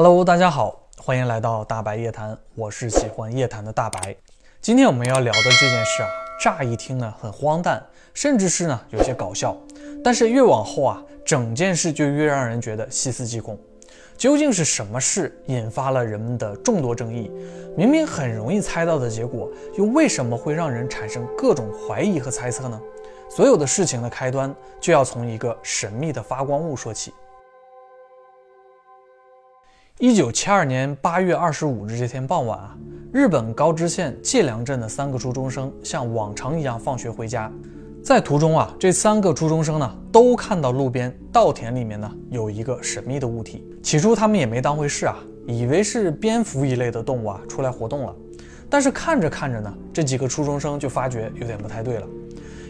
Hello，大家好，欢迎来到大白夜谈，我是喜欢夜谈的大白。今天我们要聊的这件事啊，乍一听呢很荒诞，甚至是呢有些搞笑，但是越往后啊，整件事就越让人觉得细思极恐。究竟是什么事引发了人们的众多争议？明明很容易猜到的结果，又为什么会让人产生各种怀疑和猜测呢？所有的事情的开端就要从一个神秘的发光物说起。一九七二年八月二十五日这天傍晚啊，日本高知县界良镇的三个初中生像往常一样放学回家。在途中啊，这三个初中生呢都看到路边稻田里面呢有一个神秘的物体。起初他们也没当回事啊，以为是蝙蝠一类的动物啊出来活动了。但是看着看着呢，这几个初中生就发觉有点不太对了，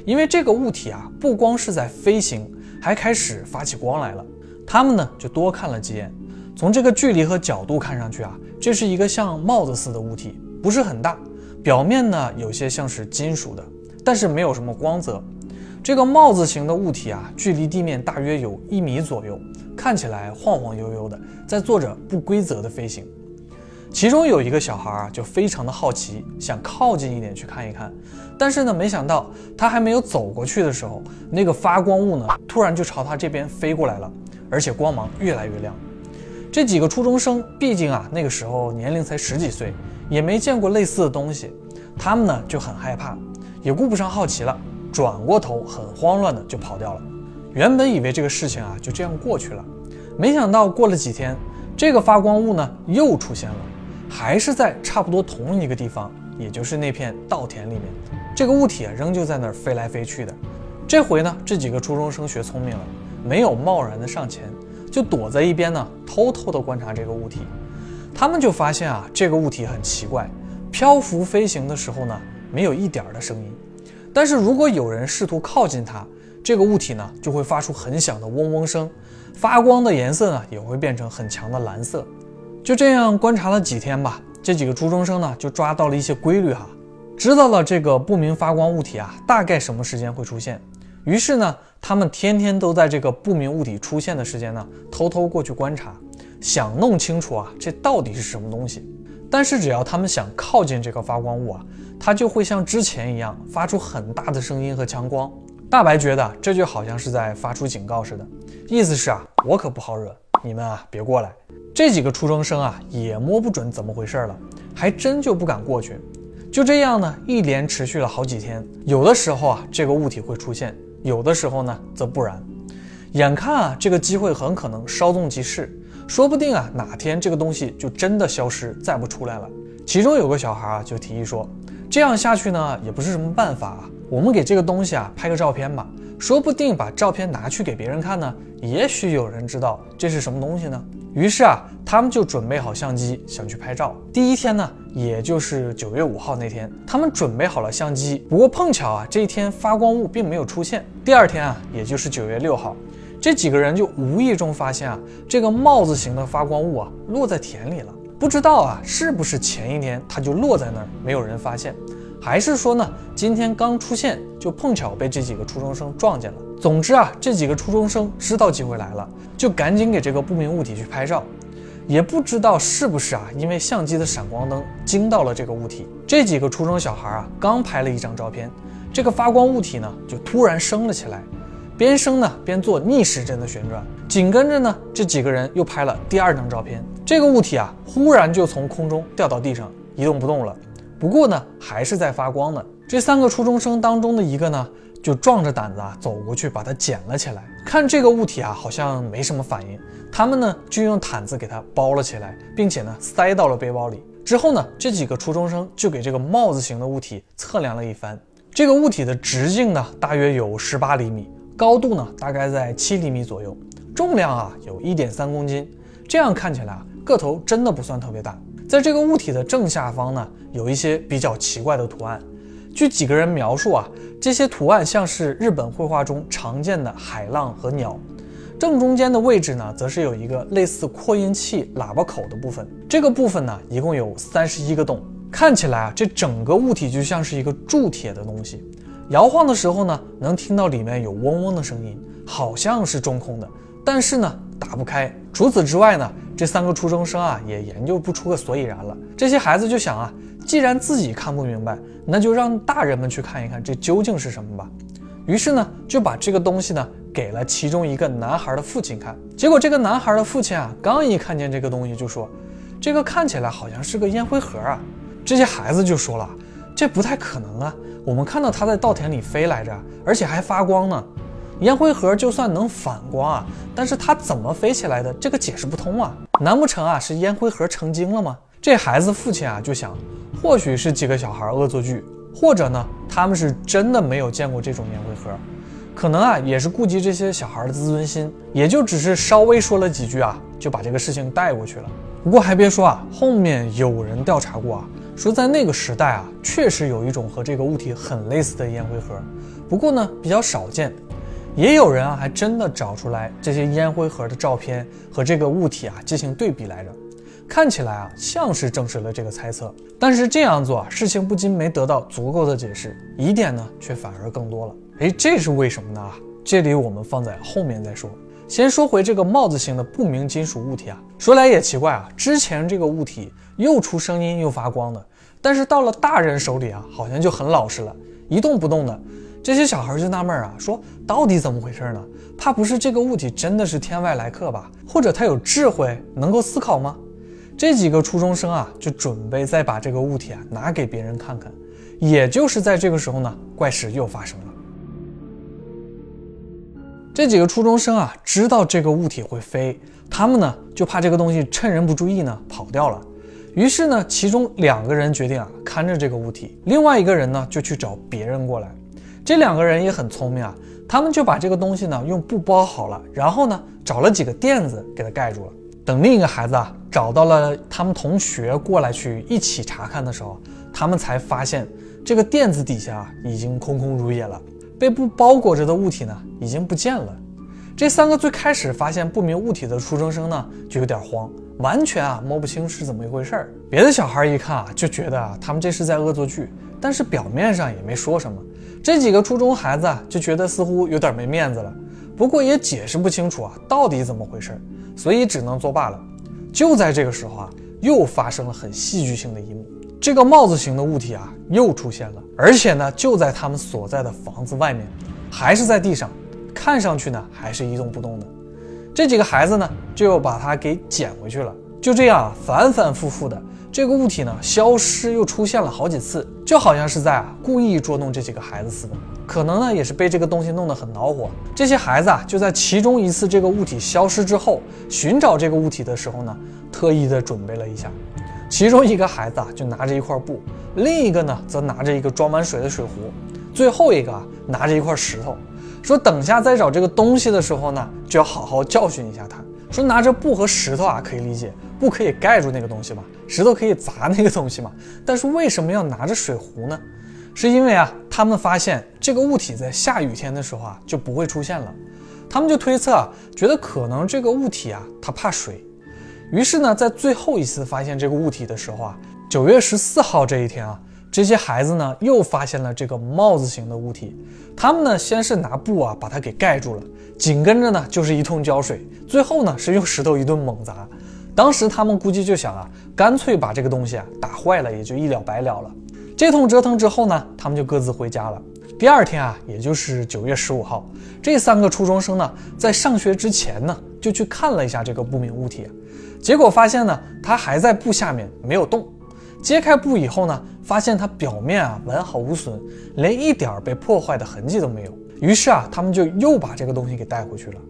因为这个物体啊不光是在飞行，还开始发起光来了。他们呢就多看了几眼，从这个距离和角度看上去啊，这是一个像帽子似的物体，不是很大，表面呢有些像是金属的。但是没有什么光泽，这个帽子形的物体啊，距离地面大约有一米左右，看起来晃晃悠悠的，在做着不规则的飞行。其中有一个小孩啊，就非常的好奇，想靠近一点去看一看。但是呢，没想到他还没有走过去的时候，那个发光物呢，突然就朝他这边飞过来了，而且光芒越来越亮。这几个初中生，毕竟啊，那个时候年龄才十几岁，也没见过类似的东西，他们呢就很害怕。也顾不上好奇了，转过头，很慌乱的就跑掉了。原本以为这个事情啊就这样过去了，没想到过了几天，这个发光物呢又出现了，还是在差不多同一个地方，也就是那片稻田里面。这个物体啊仍旧在那儿飞来飞去的。这回呢，这几个初中生学聪明了，没有贸然的上前，就躲在一边呢，偷偷的观察这个物体。他们就发现啊，这个物体很奇怪，漂浮飞行的时候呢。没有一点儿的声音，但是如果有人试图靠近它，这个物体呢就会发出很响的嗡嗡声，发光的颜色呢也会变成很强的蓝色。就这样观察了几天吧，这几个初中生呢就抓到了一些规律哈，知道了这个不明发光物体啊大概什么时间会出现。于是呢，他们天天都在这个不明物体出现的时间呢偷偷过去观察，想弄清楚啊这到底是什么东西。但是只要他们想靠近这个发光物啊。它就会像之前一样发出很大的声音和强光。大白觉得这就好像是在发出警告似的，意思是啊，我可不好惹，你们啊别过来。这几个初中生啊也摸不准怎么回事了，还真就不敢过去。就这样呢，一连持续了好几天。有的时候啊，这个物体会出现；有的时候呢，则不然。眼看啊，这个机会很可能稍纵即逝，说不定啊，哪天这个东西就真的消失，再不出来了。其中有个小孩啊，就提议说。这样下去呢，也不是什么办法啊。我们给这个东西啊拍个照片吧，说不定把照片拿去给别人看呢，也许有人知道这是什么东西呢。于是啊，他们就准备好相机，想去拍照。第一天呢，也就是九月五号那天，他们准备好了相机。不过碰巧啊，这一天发光物并没有出现。第二天啊，也就是九月六号，这几个人就无意中发现啊，这个帽子形的发光物啊落在田里了。不知道啊，是不是前一天它就落在那儿，没有人发现，还是说呢，今天刚出现就碰巧被这几个初中生撞见了？总之啊，这几个初中生知道机会来了，就赶紧给这个不明物体去拍照。也不知道是不是啊，因为相机的闪光灯惊到了这个物体。这几个初中小孩啊，刚拍了一张照片，这个发光物体呢就突然升了起来，边升呢边做逆时针的旋转。紧跟着呢，这几个人又拍了第二张照片。这个物体啊，忽然就从空中掉到地上，一动不动了。不过呢，还是在发光呢。这三个初中生当中的一个呢，就壮着胆子啊，走过去把它捡了起来。看这个物体啊，好像没什么反应，他们呢就用毯子给它包了起来，并且呢塞到了背包里。之后呢，这几个初中生就给这个帽子型的物体测量了一番。这个物体的直径呢，大约有十八厘米，高度呢大概在七厘米左右，重量啊有一点三公斤。这样看起来啊。个头真的不算特别大，在这个物体的正下方呢，有一些比较奇怪的图案。据几个人描述啊，这些图案像是日本绘画中常见的海浪和鸟。正中间的位置呢，则是有一个类似扩音器喇叭口的部分。这个部分呢，一共有三十一个洞。看起来啊，这整个物体就像是一个铸铁的东西，摇晃的时候呢，能听到里面有嗡嗡的声音，好像是中空的。但是呢，打不开。除此之外呢，这三个初中生啊也研究不出个所以然了。这些孩子就想啊，既然自己看不明白，那就让大人们去看一看这究竟是什么吧。于是呢，就把这个东西呢给了其中一个男孩的父亲看。结果这个男孩的父亲啊，刚一看见这个东西就说：“这个看起来好像是个烟灰盒啊。”这些孩子就说了：“这不太可能啊，我们看到它在稻田里飞来着，而且还发光呢。”烟灰盒就算能反光啊，但是它怎么飞起来的？这个解释不通啊！难不成啊是烟灰盒成精了吗？这孩子父亲啊就想，或许是几个小孩恶作剧，或者呢他们是真的没有见过这种烟灰盒，可能啊也是顾及这些小孩的自尊心，也就只是稍微说了几句啊，就把这个事情带过去了。不过还别说啊，后面有人调查过啊，说在那个时代啊，确实有一种和这个物体很类似的烟灰盒，不过呢比较少见。也有人啊，还真的找出来这些烟灰盒的照片和这个物体啊进行对比来着，看起来啊像是证实了这个猜测。但是这样做啊，事情不仅没得到足够的解释，疑点呢却反而更多了。哎，这是为什么呢？这里我们放在后面再说。先说回这个帽子形的不明金属物体啊，说来也奇怪啊，之前这个物体又出声音又发光的，但是到了大人手里啊，好像就很老实了，一动不动的。这些小孩就纳闷啊，说到底怎么回事呢？怕不是这个物体真的是天外来客吧？或者他有智慧，能够思考吗？这几个初中生啊，就准备再把这个物体啊拿给别人看看。也就是在这个时候呢，怪事又发生了。这几个初中生啊，知道这个物体会飞，他们呢就怕这个东西趁人不注意呢跑掉了。于是呢，其中两个人决定啊看着这个物体，另外一个人呢就去找别人过来。这两个人也很聪明啊，他们就把这个东西呢用布包好了，然后呢找了几个垫子给它盖住了。等另一个孩子啊找到了他们同学过来去一起查看的时候，他们才发现这个垫子底下已经空空如也了，被布包裹着的物体呢已经不见了。这三个最开始发现不明物体的初中生呢就有点慌，完全啊摸不清是怎么一回事儿。别的小孩一看啊就觉得啊他们这是在恶作剧，但是表面上也没说什么。这几个初中孩子啊，就觉得似乎有点没面子了，不过也解释不清楚啊，到底怎么回事儿，所以只能作罢了。就在这个时候啊，又发生了很戏剧性的一幕，这个帽子形的物体啊，又出现了，而且呢，就在他们所在的房子外面，还是在地上，看上去呢，还是一动不动的。这几个孩子呢，就又把它给捡回去了。就这样反反复复的。这个物体呢，消失又出现了好几次，就好像是在啊故意捉弄这几个孩子似的。可能呢，也是被这个东西弄得很恼火。这些孩子啊，就在其中一次这个物体消失之后，寻找这个物体的时候呢，特意的准备了一下。其中一个孩子啊，就拿着一块布，另一个呢，则拿着一个装满水的水壶，最后一个啊，拿着一块石头，说等下再找这个东西的时候呢，就要好好教训一下他。说拿着布和石头啊，可以理解，布可以盖住那个东西嘛，石头可以砸那个东西嘛。但是为什么要拿着水壶呢？是因为啊，他们发现这个物体在下雨天的时候啊就不会出现了。他们就推测啊，觉得可能这个物体啊它怕水。于是呢，在最后一次发现这个物体的时候啊，九月十四号这一天啊，这些孩子呢又发现了这个帽子型的物体。他们呢先是拿布啊把它给盖住了。紧跟着呢，就是一通浇水，最后呢是用石头一顿猛砸。当时他们估计就想啊，干脆把这个东西啊打坏了，也就一了百了了。这通折腾之后呢，他们就各自回家了。第二天啊，也就是九月十五号，这三个初中生呢，在上学之前呢，就去看了一下这个不明物体，结果发现呢，它还在布下面没有动。揭开布以后呢，发现它表面啊完好无损，连一点被破坏的痕迹都没有。于是啊，他们就又把这个东西给带回去了。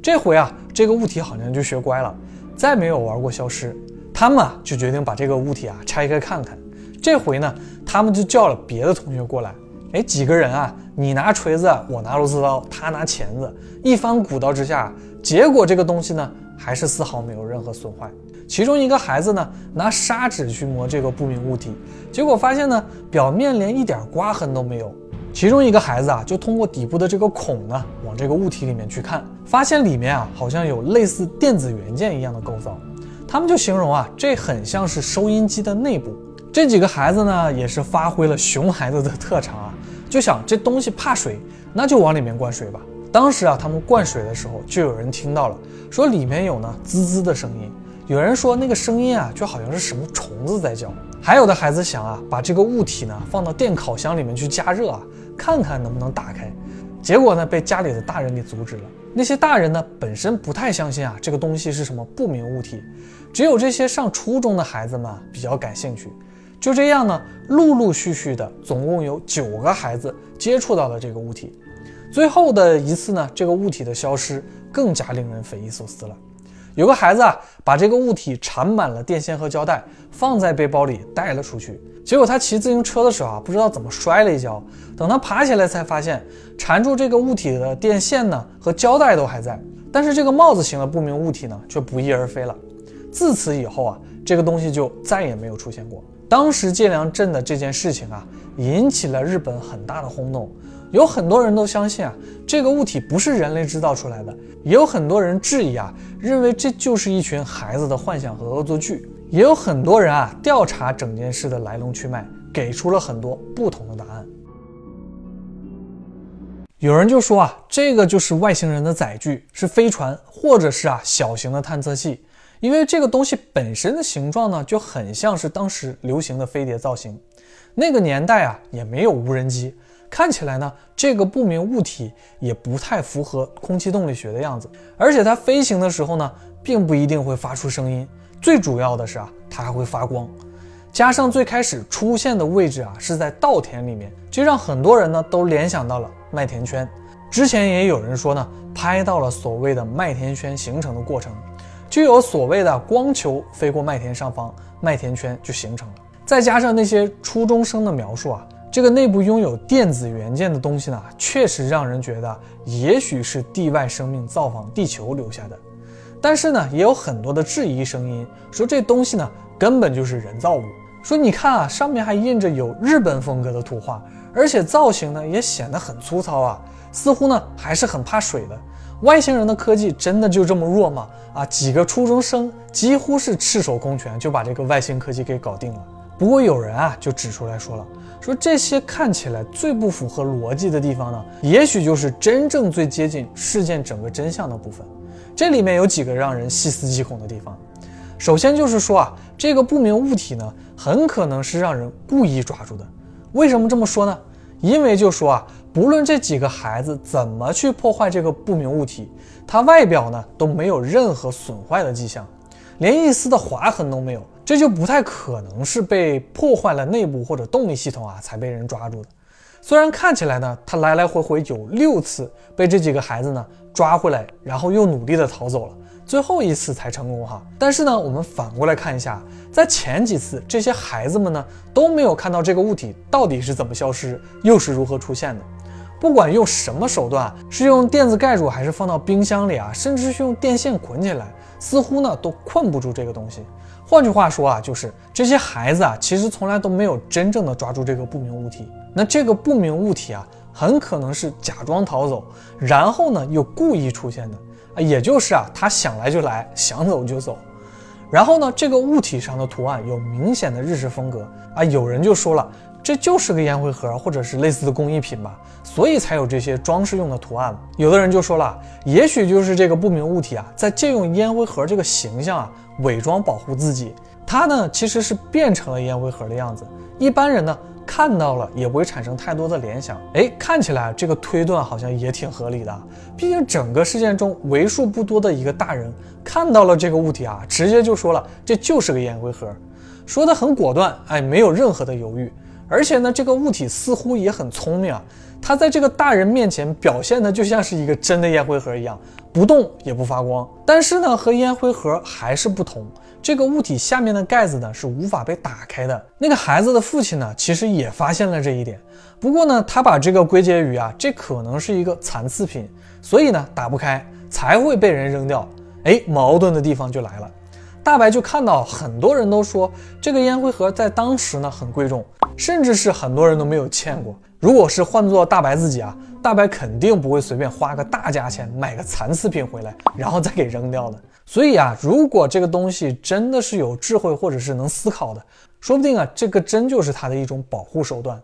这回啊，这个物体好像就学乖了，再没有玩过消失。他们啊，就决定把这个物体啊拆开看看。这回呢，他们就叫了别的同学过来。哎，几个人啊，你拿锤子，我拿螺丝刀，他拿钳子，一番鼓捣之下，结果这个东西呢，还是丝毫没有任何损坏。其中一个孩子呢，拿砂纸去磨这个不明物体，结果发现呢，表面连一点刮痕都没有。其中一个孩子啊，就通过底部的这个孔呢，往这个物体里面去看，发现里面啊，好像有类似电子元件一样的构造。他们就形容啊，这很像是收音机的内部。这几个孩子呢，也是发挥了熊孩子的特长啊，就想这东西怕水，那就往里面灌水吧。当时啊，他们灌水的时候，就有人听到了，说里面有呢滋滋的声音。有人说那个声音啊，就好像是什么虫子在叫。还有的孩子想啊，把这个物体呢放到电烤箱里面去加热啊，看看能不能打开。结果呢，被家里的大人给阻止了。那些大人呢，本身不太相信啊，这个东西是什么不明物体。只有这些上初中的孩子们比较感兴趣。就这样呢，陆陆续续的，总共有九个孩子接触到了这个物体。最后的一次呢，这个物体的消失更加令人匪夷所思了。有个孩子啊，把这个物体缠满了电线和胶带，放在背包里带了出去。结果他骑自行车的时候啊，不知道怎么摔了一跤。等他爬起来，才发现缠住这个物体的电线呢和胶带都还在，但是这个帽子型的不明物体呢却不翼而飞了。自此以后啊，这个东西就再也没有出现过。当时界良镇的这件事情啊，引起了日本很大的轰动。有很多人都相信啊，这个物体不是人类制造出来的，也有很多人质疑啊，认为这就是一群孩子的幻想和恶作剧。也有很多人啊，调查整件事的来龙去脉，给出了很多不同的答案。有人就说啊，这个就是外星人的载具，是飞船，或者是啊小型的探测器，因为这个东西本身的形状呢，就很像是当时流行的飞碟造型。那个年代啊，也没有无人机。看起来呢，这个不明物体也不太符合空气动力学的样子，而且它飞行的时候呢，并不一定会发出声音。最主要的是啊，它还会发光。加上最开始出现的位置啊是在稻田里面，这让很多人呢都联想到了麦田圈。之前也有人说呢，拍到了所谓的麦田圈形成的过程，就有所谓的光球飞过麦田上方，麦田圈就形成了。再加上那些初中生的描述啊。这个内部拥有电子元件的东西呢，确实让人觉得也许是地外生命造访地球留下的。但是呢，也有很多的质疑声音，说这东西呢根本就是人造物。说你看啊，上面还印着有日本风格的图画，而且造型呢也显得很粗糙啊，似乎呢还是很怕水的。外星人的科技真的就这么弱吗？啊，几个初中生几乎是赤手空拳就把这个外星科技给搞定了。不过有人啊就指出来说了，说这些看起来最不符合逻辑的地方呢，也许就是真正最接近事件整个真相的部分。这里面有几个让人细思极恐的地方。首先就是说啊，这个不明物体呢，很可能是让人故意抓住的。为什么这么说呢？因为就说啊，不论这几个孩子怎么去破坏这个不明物体，它外表呢都没有任何损坏的迹象，连一丝的划痕都没有。这就不太可能是被破坏了内部或者动力系统啊才被人抓住的。虽然看起来呢，他来来回回有六次被这几个孩子呢抓回来，然后又努力的逃走了，最后一次才成功哈。但是呢，我们反过来看一下，在前几次这些孩子们呢都没有看到这个物体到底是怎么消失，又是如何出现的。不管用什么手段，是用垫子盖住，还是放到冰箱里啊，甚至是用电线捆起来，似乎呢都困不住这个东西。换句话说啊，就是这些孩子啊，其实从来都没有真正的抓住这个不明物体。那这个不明物体啊，很可能是假装逃走，然后呢又故意出现的啊，也就是啊，他想来就来，想走就走。然后呢，这个物体上的图案有明显的日式风格啊，有人就说了，这就是个烟灰盒或者是类似的工艺品吧，所以才有这些装饰用的图案。有的人就说了，也许就是这个不明物体啊，在借用烟灰盒这个形象啊。伪装保护自己，它呢其实是变成了烟灰盒的样子。一般人呢看到了也不会产生太多的联想。哎，看起来这个推断好像也挺合理的。毕竟整个事件中为数不多的一个大人看到了这个物体啊，直接就说了这就是个烟灰盒，说的很果断，哎，没有任何的犹豫。而且呢，这个物体似乎也很聪明啊，它在这个大人面前表现的就像是一个真的烟灰盒一样。不动也不发光，但是呢，和烟灰盒还是不同。这个物体下面的盖子呢是无法被打开的。那个孩子的父亲呢，其实也发现了这一点。不过呢，他把这个归结于啊，这可能是一个残次品，所以呢打不开才会被人扔掉。哎，矛盾的地方就来了。大白就看到很多人都说这个烟灰盒在当时呢很贵重，甚至是很多人都没有见过。如果是换做大白自己啊。大白肯定不会随便花个大价钱买个残次品回来，然后再给扔掉的。所以啊，如果这个东西真的是有智慧或者是能思考的，说不定啊，这个真就是它的一种保护手段。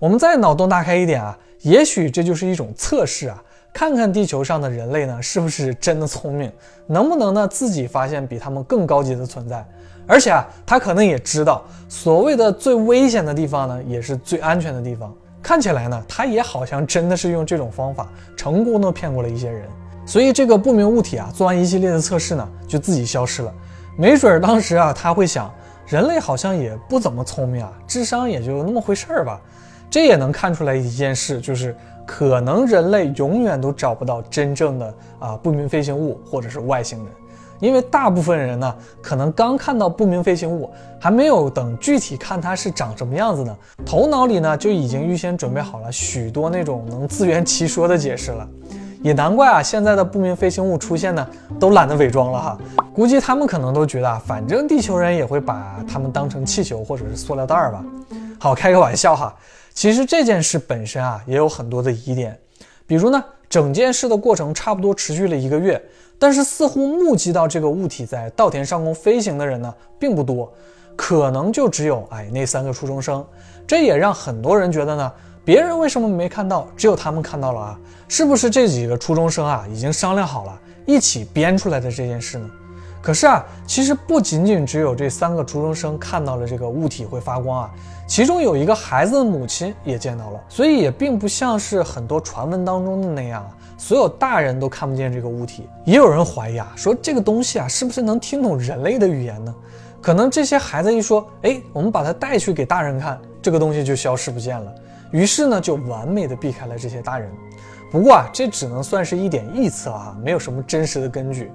我们再脑洞大开一点啊，也许这就是一种测试啊，看看地球上的人类呢，是不是真的聪明，能不能呢自己发现比他们更高级的存在？而且啊，他可能也知道，所谓的最危险的地方呢，也是最安全的地方。看起来呢，他也好像真的是用这种方法成功的骗过了一些人。所以这个不明物体啊，做完一系列的测试呢，就自己消失了。没准当时啊，他会想，人类好像也不怎么聪明啊，智商也就那么回事儿吧。这也能看出来一件事，就是可能人类永远都找不到真正的啊不明飞行物或者是外星人，因为大部分人呢，可能刚看到不明飞行物，还没有等具体看它是长什么样子呢，头脑里呢就已经预先准备好了许多那种能自圆其说的解释了。也难怪啊，现在的不明飞行物出现呢，都懒得伪装了哈。估计他们可能都觉得啊，反正地球人也会把他们当成气球或者是塑料袋儿吧。好，开个玩笑哈。其实这件事本身啊，也有很多的疑点。比如呢，整件事的过程差不多持续了一个月，但是似乎目击到这个物体在稻田上空飞行的人呢，并不多，可能就只有哎那三个初中生。这也让很多人觉得呢。别人为什么没看到？只有他们看到了啊！是不是这几个初中生啊已经商量好了，一起编出来的这件事呢？可是啊，其实不仅仅只有这三个初中生看到了这个物体会发光啊，其中有一个孩子的母亲也见到了，所以也并不像是很多传闻当中的那样啊，所有大人都看不见这个物体。也有人怀疑啊，说这个东西啊是不是能听懂人类的语言呢？可能这些孩子一说，哎，我们把它带去给大人看，这个东西就消失不见了。于是呢，就完美的避开了这些大人。不过啊，这只能算是一点臆测啊，没有什么真实的根据。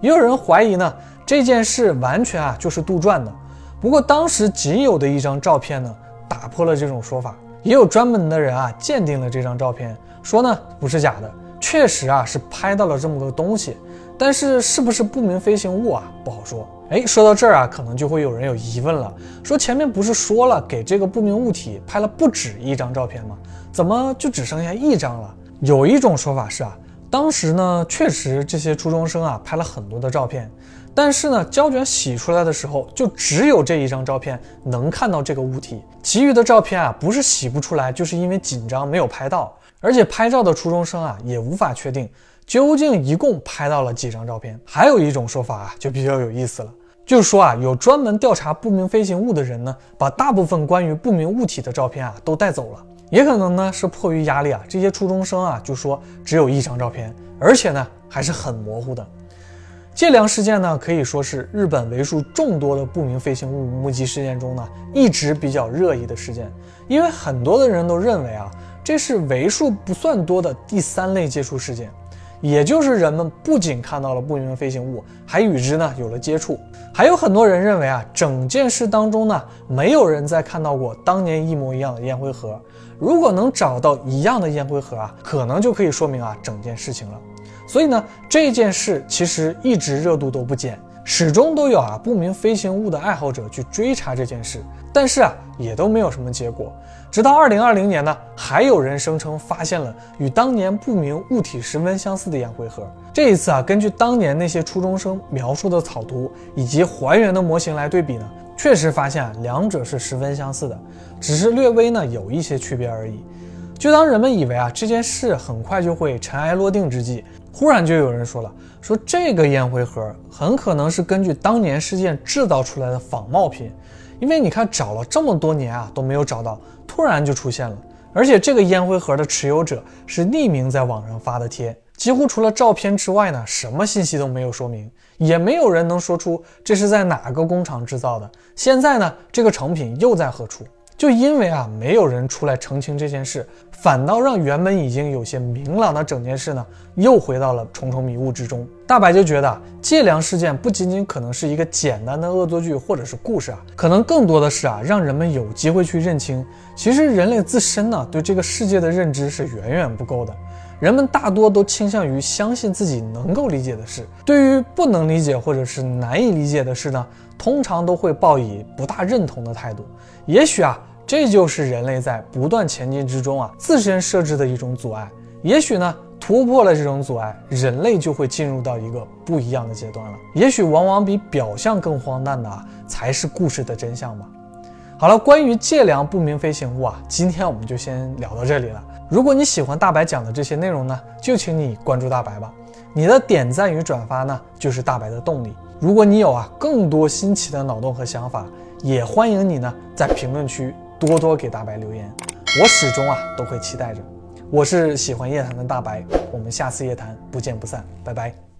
也有人怀疑呢，这件事完全啊就是杜撰的。不过当时仅有的一张照片呢，打破了这种说法。也有专门的人啊鉴定了这张照片，说呢不是假的，确实啊是拍到了这么个东西。但是是不是不明飞行物啊，不好说。哎，说到这儿啊，可能就会有人有疑问了，说前面不是说了给这个不明物体拍了不止一张照片吗？怎么就只剩下一张了？有一种说法是啊，当时呢确实这些初中生啊拍了很多的照片，但是呢胶卷洗出来的时候就只有这一张照片能看到这个物体，其余的照片啊不是洗不出来，就是因为紧张没有拍到，而且拍照的初中生啊也无法确定。究竟一共拍到了几张照片？还有一种说法啊，就比较有意思了，就是说啊，有专门调查不明飞行物的人呢，把大部分关于不明物体的照片啊都带走了。也可能呢是迫于压力啊，这些初中生啊就说只有一张照片，而且呢还是很模糊的。借粮事件呢可以说是日本为数众多的不明飞行物目击事件中呢一直比较热议的事件，因为很多的人都认为啊，这是为数不算多的第三类接触事件。也就是人们不仅看到了不明飞行物，还与之呢有了接触。还有很多人认为啊，整件事当中呢，没有人再看到过当年一模一样的烟灰盒。如果能找到一样的烟灰盒啊，可能就可以说明啊整件事情了。所以呢，这件事其实一直热度都不减，始终都有啊不明飞行物的爱好者去追查这件事，但是啊也都没有什么结果。直到二零二零年呢，还有人声称发现了与当年不明物体十分相似的烟灰盒。这一次啊，根据当年那些初中生描述的草图以及还原的模型来对比呢，确实发现啊，两者是十分相似的，只是略微呢有一些区别而已。就当人们以为啊这件事很快就会尘埃落定之际，忽然就有人说了，说这个烟灰盒很可能是根据当年事件制造出来的仿冒品。因为你看，找了这么多年啊，都没有找到，突然就出现了。而且这个烟灰盒的持有者是匿名在网上发的帖，几乎除了照片之外呢，什么信息都没有说明，也没有人能说出这是在哪个工厂制造的。现在呢，这个成品又在何处？就因为啊，没有人出来澄清这件事，反倒让原本已经有些明朗的整件事呢，又回到了重重迷雾之中。大白就觉得借粮事件不仅仅可能是一个简单的恶作剧或者是故事啊，可能更多的是啊，让人们有机会去认清，其实人类自身呢，对这个世界的认知是远远不够的。人们大多都倾向于相信自己能够理解的事，对于不能理解或者是难以理解的事呢？通常都会抱以不大认同的态度，也许啊，这就是人类在不断前进之中啊自身设置的一种阻碍。也许呢，突破了这种阻碍，人类就会进入到一个不一样的阶段了。也许往往比表象更荒诞的啊，才是故事的真相吧。好了，关于借粮不明飞行物啊，今天我们就先聊到这里了。如果你喜欢大白讲的这些内容呢，就请你关注大白吧。你的点赞与转发呢，就是大白的动力。如果你有啊更多新奇的脑洞和想法，也欢迎你呢在评论区多多给大白留言，我始终啊都会期待着。我是喜欢夜谈的大白，我们下次夜谈不见不散，拜拜。